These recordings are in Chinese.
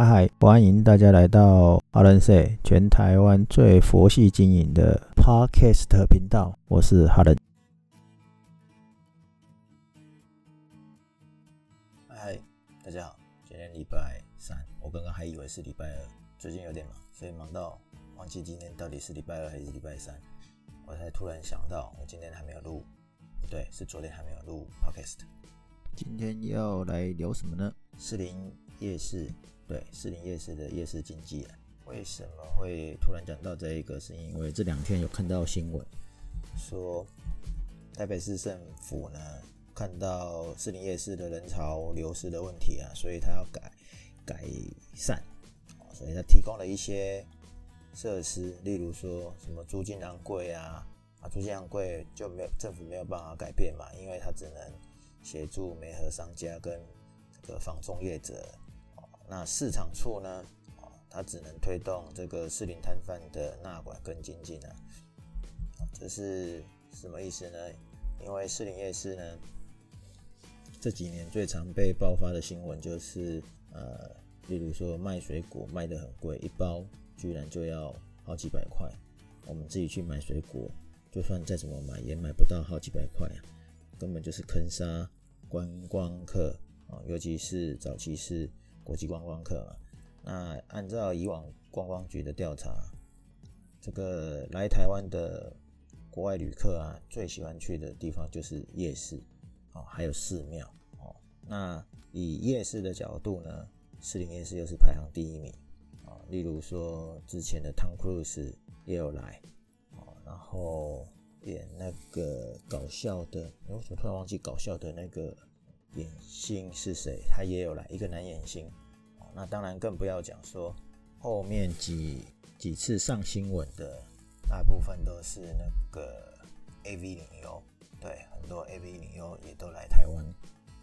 嗨嗨，欢迎大家来到哈伦 say 全台湾最佛系经营的 Podcast 频道，我是哈伦。嗨，大家好，今天礼拜三，我刚刚还以为是礼拜二，最近有点忙，所以忙到忘记今天到底是礼拜二还是礼拜三，我才突然想到，我今天还没有录，不对，是昨天还没有录 Podcast。今天要来聊什么呢？士林夜市。对，士林夜市的夜市经济啊，为什么会突然讲到这一个？是因为这两天有看到新闻，说台北市政府呢看到士林夜市的人潮流失的问题啊，所以他要改改善，所以他提供了一些设施，例如说什么租金昂贵啊，啊租金昂贵就没有政府没有办法改变嘛，因为他只能协助煤核商家跟这个房中业者。那市场处呢？啊，它只能推动这个市林摊贩的纳管跟经济呢。这是什么意思呢？因为士林夜市呢，这几年最常被爆发的新闻就是，呃，例如说卖水果卖得很贵，一包居然就要好几百块。我们自己去买水果，就算再怎么买也买不到好几百块啊，根本就是坑杀观光客啊，尤其是早期是。国际观光客嘛，那按照以往观光局的调查，这个来台湾的国外旅客啊，最喜欢去的地方就是夜市哦，还有寺庙哦。那以夜市的角度呢，士林夜市又是排行第一名啊。例如说之前的汤库斯也有来哦，然后演那个搞笑的，我怎么突然忘记搞笑的那个？演星是谁？他也有来一个男演星，那当然更不要讲说后面几几次上新闻的，大部分都是那个 A V 女优，对，很多 A V 女优也都来台湾。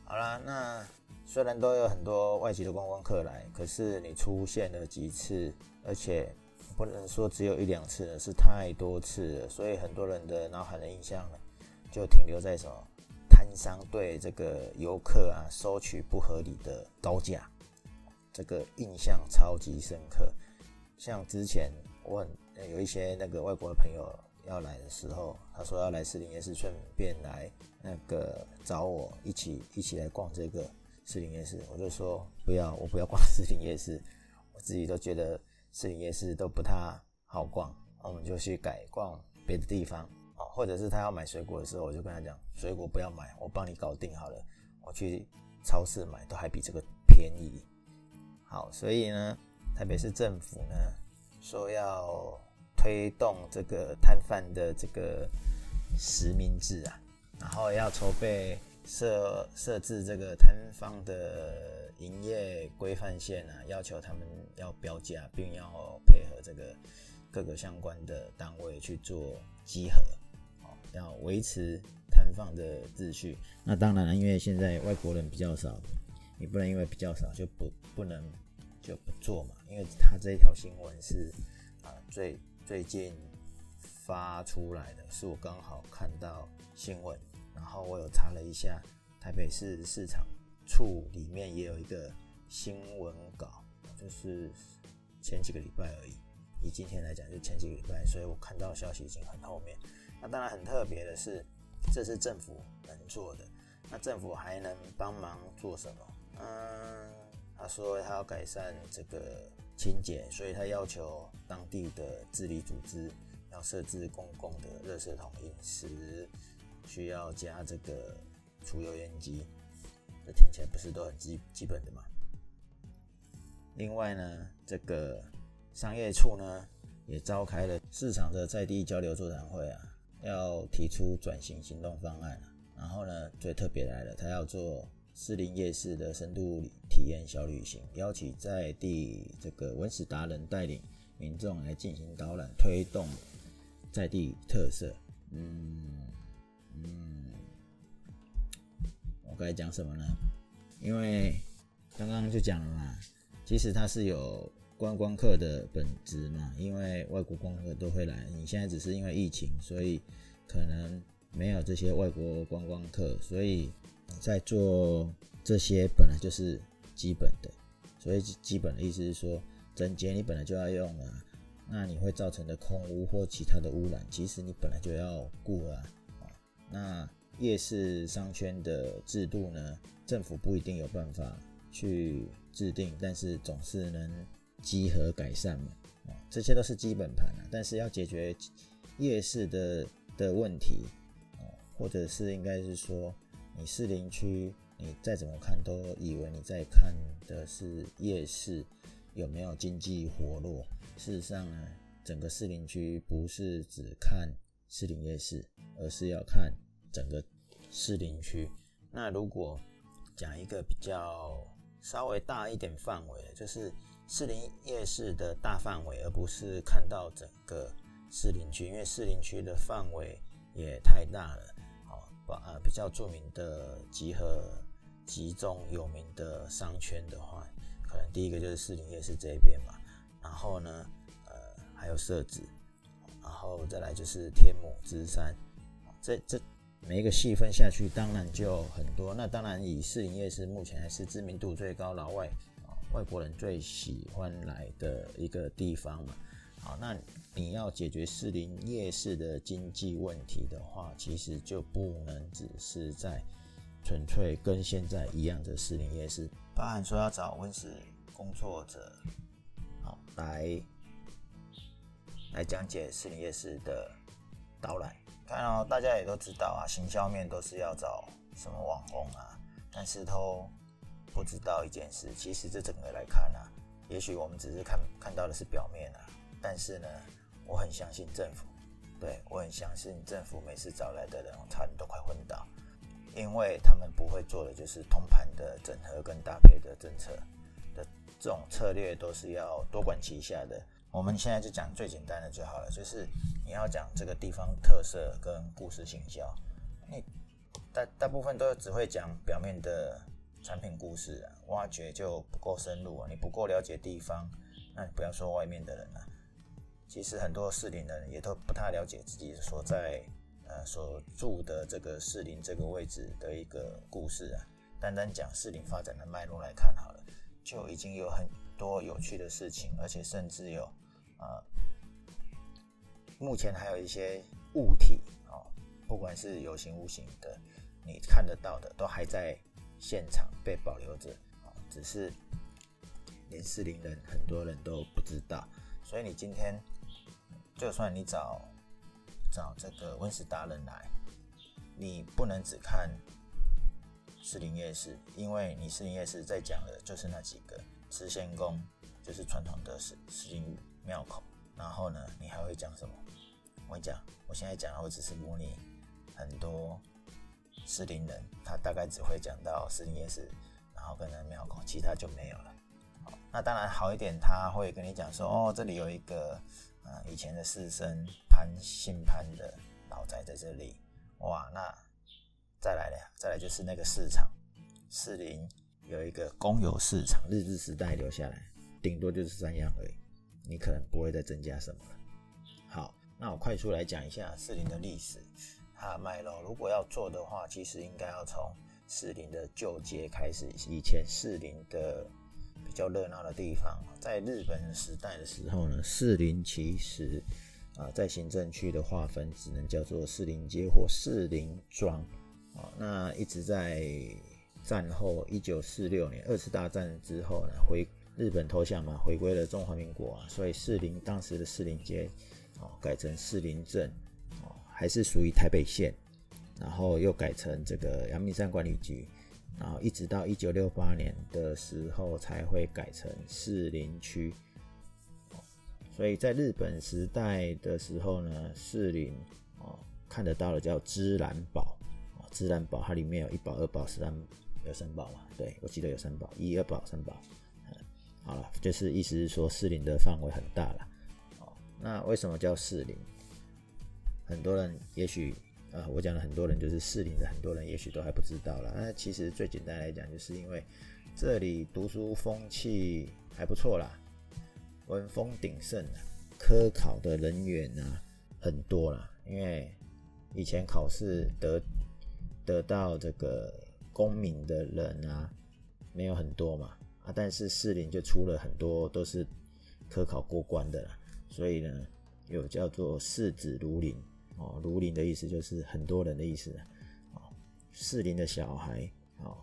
好啦，那虽然都有很多外籍的观光客来，可是你出现了几次，而且不能说只有一两次了，是太多次了，所以很多人的脑海的印象呢，就停留在什么？摊商对这个游客啊收取不合理的高价，这个印象超级深刻。像之前我很有一些那个外国的朋友要来的时候，他说要来士林夜市，顺便来那个找我一起一起来逛这个士林夜市。我就说不要，我不要逛士林夜市，我自己都觉得士林夜市都不太好逛，我们就去改逛别的地方。或者是他要买水果的时候，我就跟他讲，水果不要买，我帮你搞定好了。我去超市买都还比这个便宜。好，所以呢，台北市政府呢说要推动这个摊贩的这个实名制啊，然后要筹备设设置这个摊方的营业规范线啊，要求他们要标价，并要配合这个各个相关的单位去做集合。要维持摊贩的秩序，那当然了，因为现在外国人比较少，你不能因为比较少就不不能就不做嘛。因为他这一条新闻是啊最最近发出来的，是我刚好看到新闻，然后我有查了一下，台北市市场处里面也有一个新闻稿，就是前几个礼拜而已，以今天来讲就前几个礼拜，所以我看到消息已经很后面。那当然很特别的是，这是政府能做的。那政府还能帮忙做什么？嗯，他说他要改善这个清洁，所以他要求当地的治理组织要设置公共的热水桶饮食，需要加这个除油烟机。这听起来不是都很基基本的吗？另外呢，这个商业处呢也召开了市场的在地交流座谈会啊。要提出转型行动方案然后呢，最特别来了，他要做士林夜市的深度体验小旅行，邀请在地这个文史达人带领民众来进行导览，推动在地特色。嗯嗯，我该讲什么呢？因为刚刚就讲了嘛，其实它是有。观光客的本质嘛，因为外国观光客都会来，你现在只是因为疫情，所以可能没有这些外国观光客，所以在做这些本来就是基本的所以基本的意思是说，整洁你本来就要用了，那你会造成的空污或其他的污染，其实你本来就要顾啊。那夜市商圈的制度呢，政府不一定有办法去制定，但是总是能集合改善嘛。这些都是基本盘啊，但是要解决夜市的的问题，或者是应该是说，你士林区。你再怎么看都以为你在看的是夜市有没有经济活络，事实上呢，整个士林区不是只看士林夜市，而是要看整个士林区。那如果讲一个比较稍微大一点范围，就是士林夜市的大范围，而不是看到整个士林区，因为士林区的范围也太大了。呃比较著名的集合。集中有名的商圈的话，可能第一个就是士林夜市这边嘛，然后呢，呃，还有设置，然后再来就是天母、芝山，这这每一个细分下去，当然就很多。那当然以士林夜市目前还是知名度最高、老外啊外国人最喜欢来的一个地方嘛。啊，那你要解决士林夜市的经济问题的话，其实就不能只是在。纯粹跟现在一样的士林夜市，包含说要找温室工作者，好来来讲解士林夜市的导览。看哦，大家也都知道啊，行销面都是要找什么网红啊，但是都不知道一件事，其实这整个来看啊，也许我们只是看看到的是表面啊，但是呢，我很相信政府，对我很相信政府每次找来的人，我差点都快昏倒。因为他们不会做的就是通盘的整合跟搭配的政策的这种策略都是要多管齐下的。我们现在就讲最简单的就好了，就是你要讲这个地方特色跟故事行销，你大大部分都只会讲表面的产品故事啊，挖掘就不够深入啊，你不够了解地方，那你不要说外面的人了，其实很多市林人也都不太了解自己所在。呃，所住的这个士林这个位置的一个故事啊，单单讲士林发展的脉络来看好了，就已经有很多有趣的事情，而且甚至有啊，目前还有一些物体哦，不管是有形无形的，你看得到的，都还在现场被保留着啊，只是连士林人很多人都不知道，所以你今天就算你找。找这个温室达人来，你不能只看士林夜市，因为你士林夜市在讲的就是那几个慈仙宫，就是传统的士士林庙口。然后呢，你还会讲什么？我跟你讲，我现在讲的我只是模拟很多士林人，他大概只会讲到士林夜市，然后跟那庙口，其他就没有了。那当然好一点，他会跟你讲说，哦，这里有一个。啊，以前的士绅潘姓潘的老宅在这里，哇，那再来呢？再来就是那个市场，士林有一个公有市场，日治时代留下来，顶多就是三样而已，你可能不会再增加什么了。好，那我快速来讲一下士林的历史，它的脉络。如果要做的话，其实应该要从士林的旧街开始，以前士林的。比较热闹的地方，在日本时代的时候呢，士林其实啊，在行政区的划分只能叫做士林街或士林庄啊。那一直在战后一九四六年二次大战之后呢，回日本投降嘛，回归了中华民国啊，所以士林当时的士林街哦改成士林镇哦，还是属于台北县，然后又改成这个阳明山管理局。然后一直到一九六八年的时候才会改成士林区，所以在日本时代的时候呢，士林哦看得到的叫芝兰堡哦，芝兰堡它里面有一堡、二堡、三有三堡嘛？对我记得有三堡，一、二堡、三堡。好了，就是意思是说士林的范围很大了。哦，那为什么叫士林？很多人也许。啊，我讲了很多人，就是适龄的很多人，也许都还不知道了。那其实最简单来讲，就是因为这里读书风气还不错啦，文风鼎盛啊，科考的人员啊很多啦。因为以前考试得得到这个功名的人啊没有很多嘛，啊，但是士林就出了很多都是科考过关的啦，所以呢，有叫做士子如林哦，如林的意思就是很多人的意思哦，士林的小孩哦，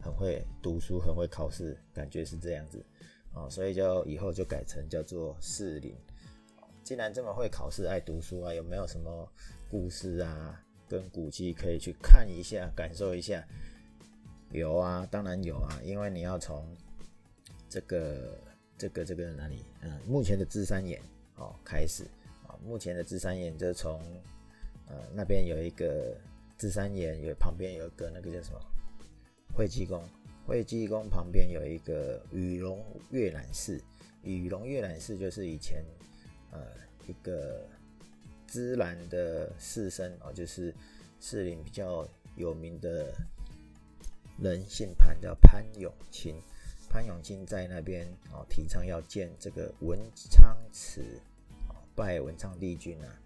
很会读书，很会考试，感觉是这样子哦，所以就以后就改成叫做士林。既然这么会考试、爱读书啊，有没有什么故事啊，跟古迹可以去看一下、感受一下？有啊，当然有啊，因为你要从这个、这个、这个哪里？嗯，目前的芝山岩哦开始，目前的芝山岩就从呃那边有一个芝山岩，有旁边有一个那个叫什么惠济宫，惠济宫旁边有一个羽龙阅览室，羽龙阅览室就是以前。呃，一个芝兰的士绅哦，就是士林比较有名的人，姓潘，叫潘永清。潘永清在那边哦，提倡要建这个文昌祠，拜文昌帝君啊。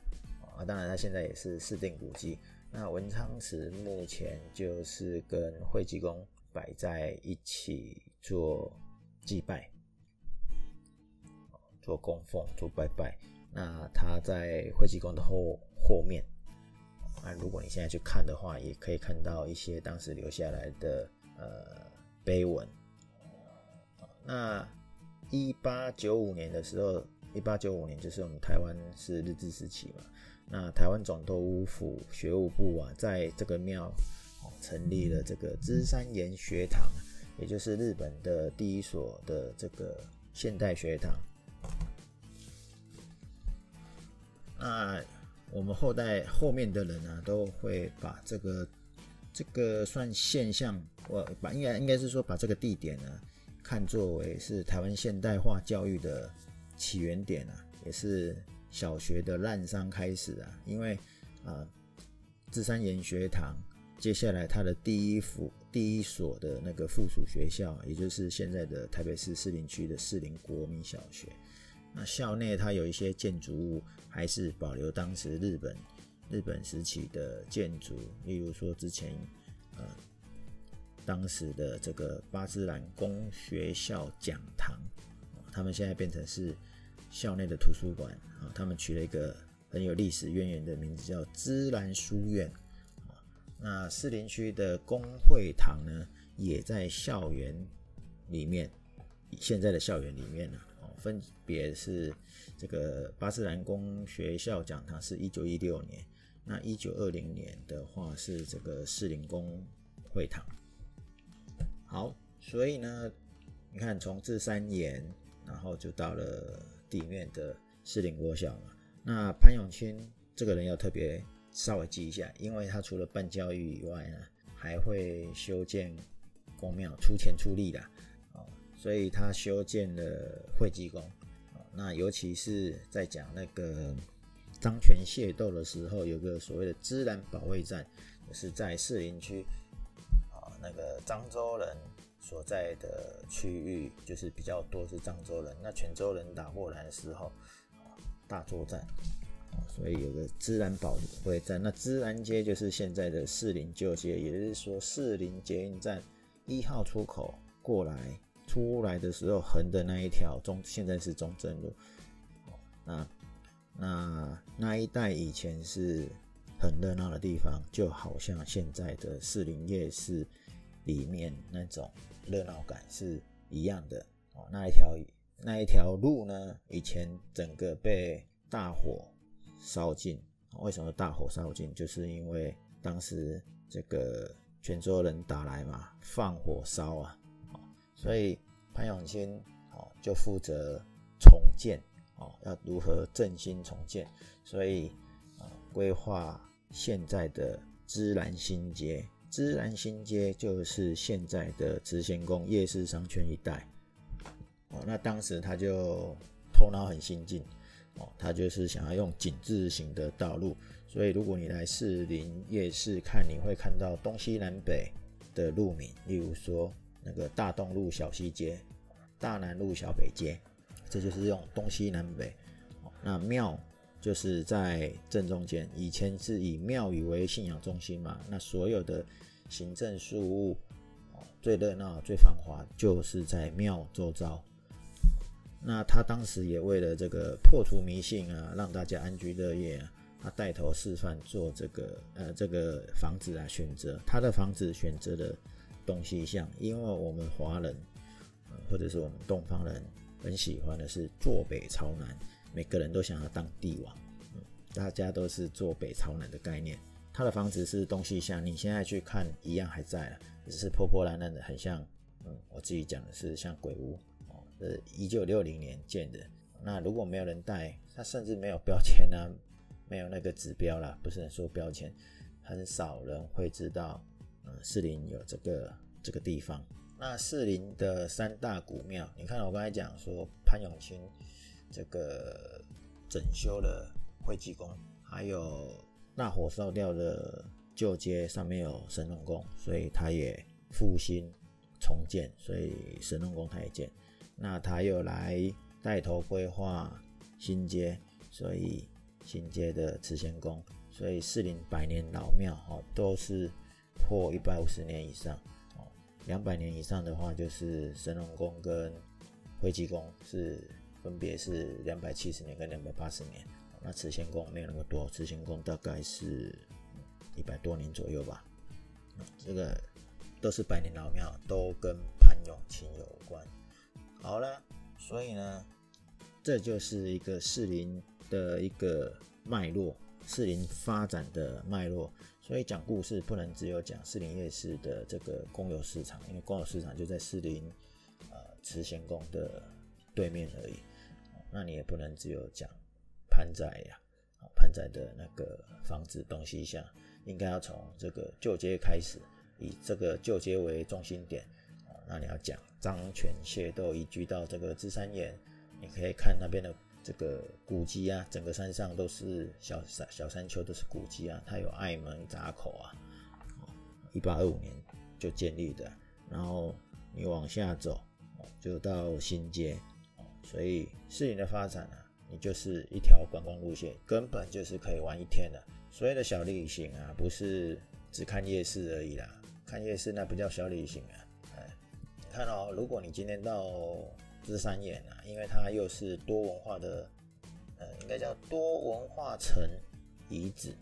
啊，当然他现在也是四定古迹。那文昌祠目前就是跟惠济宫摆在一起做祭拜。做供奉、做拜拜，那他在惠济宫的后后面。那如果你现在去看的话，也可以看到一些当时留下来的呃碑文。那一八九五年的时候，一八九五年就是我们台湾是日治时期嘛。那台湾总督府学务部啊，在这个庙成立了这个芝山岩学堂，也就是日本的第一所的这个现代学堂。那我们后代后面的人呢，都会把这个这个算现象，我把应该应该是说把这个地点呢，看作为是台湾现代化教育的起源点啊，也是小学的滥觞开始啊。因为啊，智山研学堂接下来它的第一府第一所的那个附属学校，也就是现在的台北市士林区的士林国民小学。那校内它有一些建筑物还是保留当时日本日本时期的建筑，例如说之前呃当时的这个巴兹兰公学校讲堂，他们现在变成是校内的图书馆啊，他们取了一个很有历史渊源的名字叫芝兰书院啊。那士林区的公会堂呢，也在校园里面，现在的校园里面呢。分别是这个巴斯兰公学校讲堂是一九一六年，那一九二零年的话是这个士林公会堂。好，所以呢，你看从这三年，然后就到了地面的士林国小嘛。那潘永清这个人要特别稍微记一下，因为他除了办教育以外呢，还会修建公庙，出钱出力的。哦所以他修建了会稽宫，那尤其是在讲那个张权械斗的时候，有个所谓的芝兰保卫战，是在士林区啊，那个漳州人所在的区域，就是比较多是漳州人。那泉州人打过来的时候，大作战所以有个芝兰保卫战。那芝兰街就是现在的士林旧街，也就是说士林捷运站一号出口过来。出来的时候横的那一条中，现在是中正路。那那那一带以前是很热闹的地方，就好像现在的士林夜市里面那种热闹感是一样的。哦，那一条那一条路呢，以前整个被大火烧尽。为什么大火烧尽？就是因为当时这个泉州人打来嘛，放火烧啊。所以潘永清哦就负责重建哦，要如何振兴重建？所以啊规划现在的芝兰新街，芝兰新街就是现在的慈贤宫夜市商圈一带哦。那当时他就头脑很先进哦，他就是想要用井字形的道路，所以如果你来士林夜市看，你会看到东西南北的路名，例如说。那个大东路小西街，大南路小北街，这就是用东西南北。那庙就是在正中间，以前是以庙宇为信仰中心嘛。那所有的行政事务最热闹、最繁华，就是在庙周遭。那他当时也为了这个破除迷信啊，让大家安居乐业啊，他带头示范做这个呃这个房子啊，选择他的房子选择的东西像，因为我们华人或者是我们东方人很喜欢的是坐北朝南，每个人都想要当帝王，嗯，大家都是坐北朝南的概念。他的房子是东西向，你现在去看一样还在，只是破破烂烂的，很像，嗯，我自己讲的是像鬼屋。呃，一九六零年建的。那如果没有人带，它甚至没有标签啊，没有那个指标啦，不是说标签，很少人会知道，嗯，士林有这个这个地方。那士林的三大古庙，你看我刚才讲说潘永清这个整修的惠济宫，还有大火烧掉的旧街上面有神农宫，所以他也复兴重建，所以神农宫他也建。那他又来带头规划新街，所以新街的慈贤宫，所以四林百年老庙哦，都是破一百五十年以上哦，两百年以上的话就是神农宫跟惠济宫是分别是两百七十年跟两百八十年，那慈贤宫没有那么多，慈贤宫大概是一百多年左右吧，这个都是百年老庙，都跟潘永清有关。好了，所以呢，这就是一个士林的一个脉络，士林发展的脉络。所以讲故事不能只有讲士林夜市的这个公有市场，因为公有市场就在士林呃慈贤宫的对面而已。那你也不能只有讲潘仔呀，潘仔的那个房子东西向，应该要从这个旧街开始，以这个旧街为中心点。那你要讲张权械斗移居到这个芝山岩，你可以看那边的这个古迹啊，整个山上都是小山小山丘都是古迹啊，它有爱门闸口啊，一八二五年就建立的，然后你往下走就到新街，所以市林的发展呢，你就是一条观光路线，根本就是可以玩一天的。所谓的小旅行啊，不是只看夜市而已啦，看夜市那不叫小旅行啊。看哦，如果你今天到芝山岩啊，因为它又是多文化的，呃，应该叫多文化城遗址。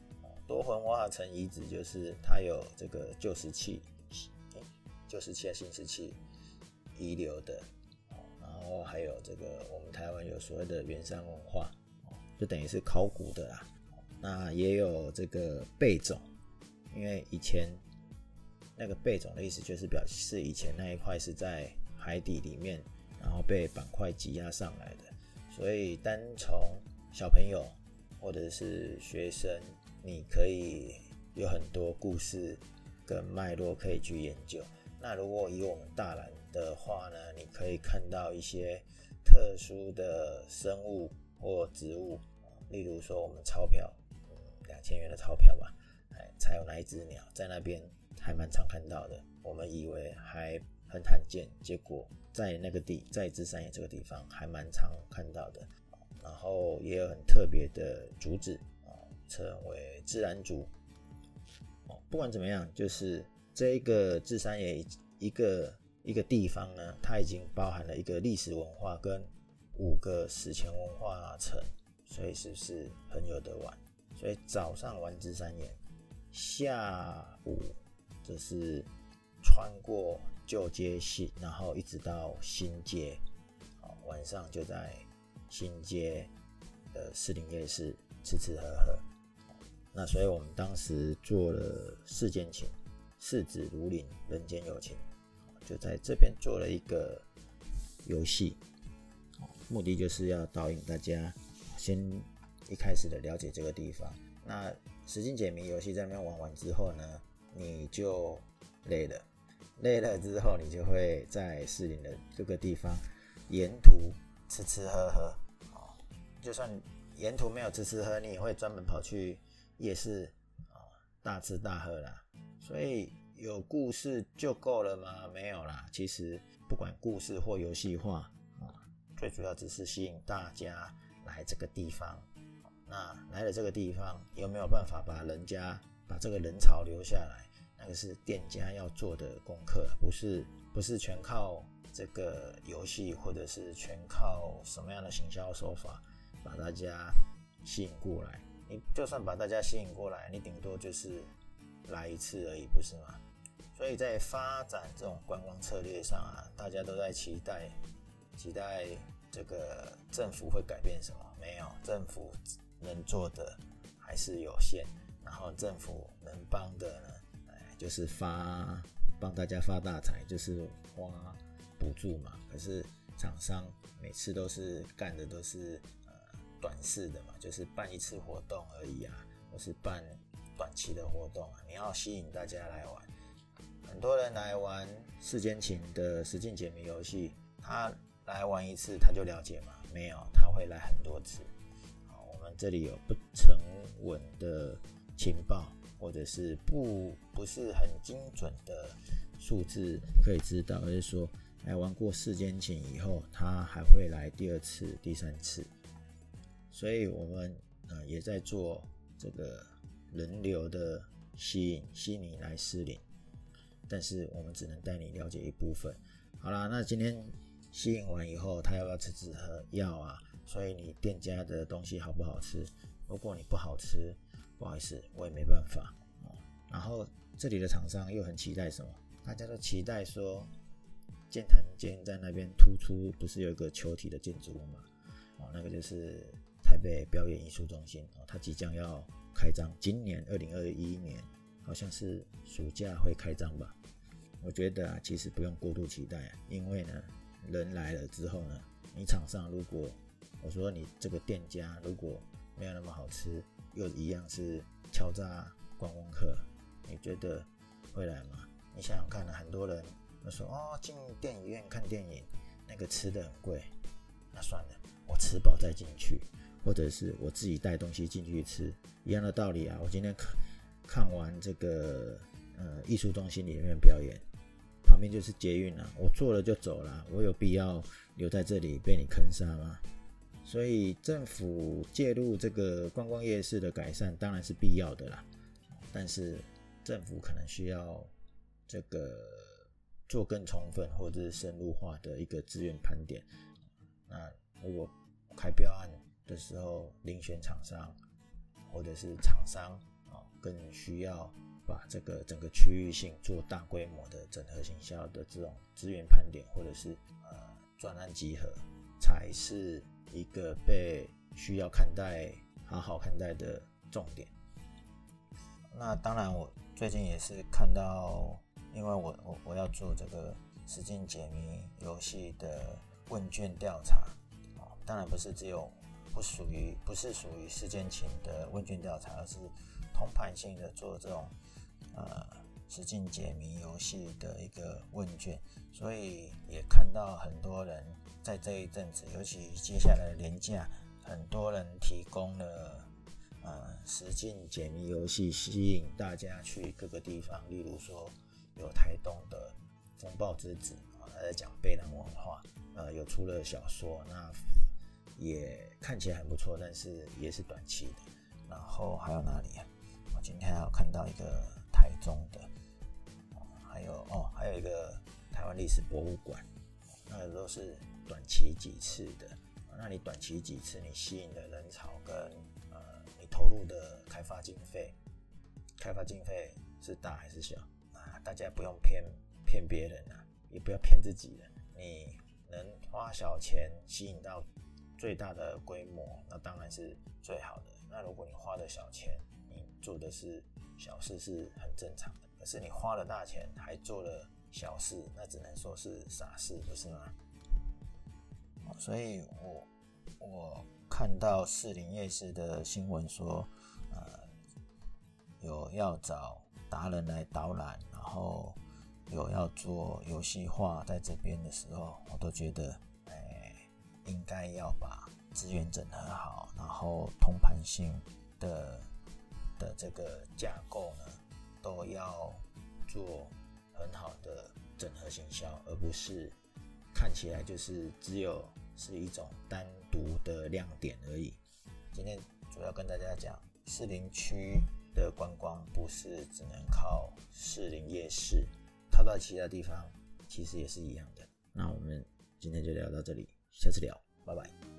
多文化城遗址就是它有这个旧石器、旧石器、新石器遗留的，然后还有这个我们台湾有所谓的原山文化，就等于是考古的啦。那也有这个贝种，因为以前。那个贝种的意思就是表示以前那一块是在海底里面，然后被板块挤压上来的。所以单从小朋友或者是学生，你可以有很多故事跟脉络可以去研究。那如果以我们大蓝的话呢，你可以看到一些特殊的生物或植物，例如说我们钞票，两千元的钞票吧，哎，才有那一只鸟在那边。还蛮常看到的，我们以为还很罕见，结果在那个地，在芝山岩这个地方还蛮常看到的。然后也有很特别的竹子啊，称为自然竹。哦，不管怎么样，就是这一个芝山岩一个一个地方呢，它已经包含了一个历史文化跟五个史前文化城，所以是不是很有得玩？所以早上玩芝山岩，下午。这是穿过旧街系，然后一直到新街，好，晚上就在新街的士林夜市吃吃喝喝。那所以我们当时做了四间情，世子如林，人间有情，就在这边做了一个游戏，目的就是要导引大家先一开始的了解这个地方。那实境解谜游戏在那边玩完之后呢？你就累了，累了之后，你就会在士林的各个地方沿途吃吃喝喝。哦，就算沿途没有吃吃喝，你也会专门跑去夜市啊大吃大喝啦。所以有故事就够了吗？没有啦。其实不管故事或游戏化啊，最主要只是吸引大家来这个地方。那来了这个地方，有没有办法把人家把这个人潮留下来？那个是店家要做的功课，不是不是全靠这个游戏，或者是全靠什么样的行销手法把大家吸引过来。你就算把大家吸引过来，你顶多就是来一次而已，不是吗？所以在发展这种观光策略上啊，大家都在期待，期待这个政府会改变什么？没有，政府能做的还是有限。然后政府能帮的呢，哎，就是发帮大家发大财，就是花补助嘛。可是厂商每次都是干的都是呃短视的嘛，就是办一次活动而已啊，或是办短期的活动。你要吸引大家来玩，很多人来玩世间情的实境解谜游戏，他来玩一次他就了解吗？没有，他会来很多次。好，我们这里有不成稳的。情报或者是不不是很精准的数字可以知道，而是说，来玩过世间情以后，他还会来第二次、第三次。所以，我们呃也在做这个人流的吸引，吸引你来失灵。但是，我们只能带你了解一部分。好啦，那今天吸引完以后，他要不要吃纸盒？药啊。所以，你店家的东西好不好吃？如果你不好吃，不好意思，我也没办法哦。然后这里的厂商又很期待什么？大家都期待说，建潭间在那边突出，不是有一个球体的建筑物吗？哦，那个就是台北表演艺术中心哦，它即将要开张，今年二零二一年好像是暑假会开张吧？我觉得啊，其实不用过度期待，因为呢，人来了之后呢，你场上如果我说你这个店家如果没有那么好吃。又一样是敲诈观光客，你觉得会来吗？你想想看，很多人都说哦，进电影院看电影，那个吃的很贵，那算了，我吃饱再进去，或者是我自己带东西进去吃，一样的道理啊。我今天看看完这个呃艺术中心里面表演，旁边就是捷运了，我坐了就走了，我有必要留在这里被你坑杀吗？所以政府介入这个观光夜市的改善当然是必要的啦，但是政府可能需要这个做更充分或者是深入化的一个资源盘点。那如果开标案的时候，遴选厂商或者是厂商啊，更需要把这个整个区域性做大规模的整合行销的这种资源盘点，或者是呃专案集合，才是。一个被需要看待、好好看待的重点。那当然，我最近也是看到，因为我我我要做这个实境解谜游戏的问卷调查啊，当然不是只有不属于不是属于事件前的问卷调查，而是通盘性的做这种呃实境解谜游戏的一个问卷，所以也看到很多人。在这一阵子，尤其接下来的年假，很多人提供了呃实境解谜游戏，吸引大家去各个地方。例如说，有台东的风暴之子啊，他在讲贝南文化，呃，有出了小说，那也看起来很不错，但是也是短期的。然后还有哪里啊？我今天还有看到一个台中的，还有哦，还有一个台湾历史博物馆，那个都是。短期几次的，那你短期几次，你吸引的人潮跟呃你投入的开发经费，开发经费是大还是小啊？大家不用骗骗别人啊，也不要骗自己人。你能花小钱吸引到最大的规模，那当然是最好的。那如果你花的小钱，你做的是小事是很正常的。可是你花了大钱还做了小事，那只能说是傻事，不是吗？所以，我我看到士林夜市的新闻说，呃，有要找达人来导览，然后有要做游戏化，在这边的时候，我都觉得，应该要把资源整合好，然后通盘性的的这个架构呢，都要做很好的整合行销，而不是看起来就是只有。是一种单独的亮点而已。今天主要跟大家讲士林区的观光不是只能靠士林夜市，套到其他地方其实也是一样的。那我们今天就聊到这里，下次聊，拜拜。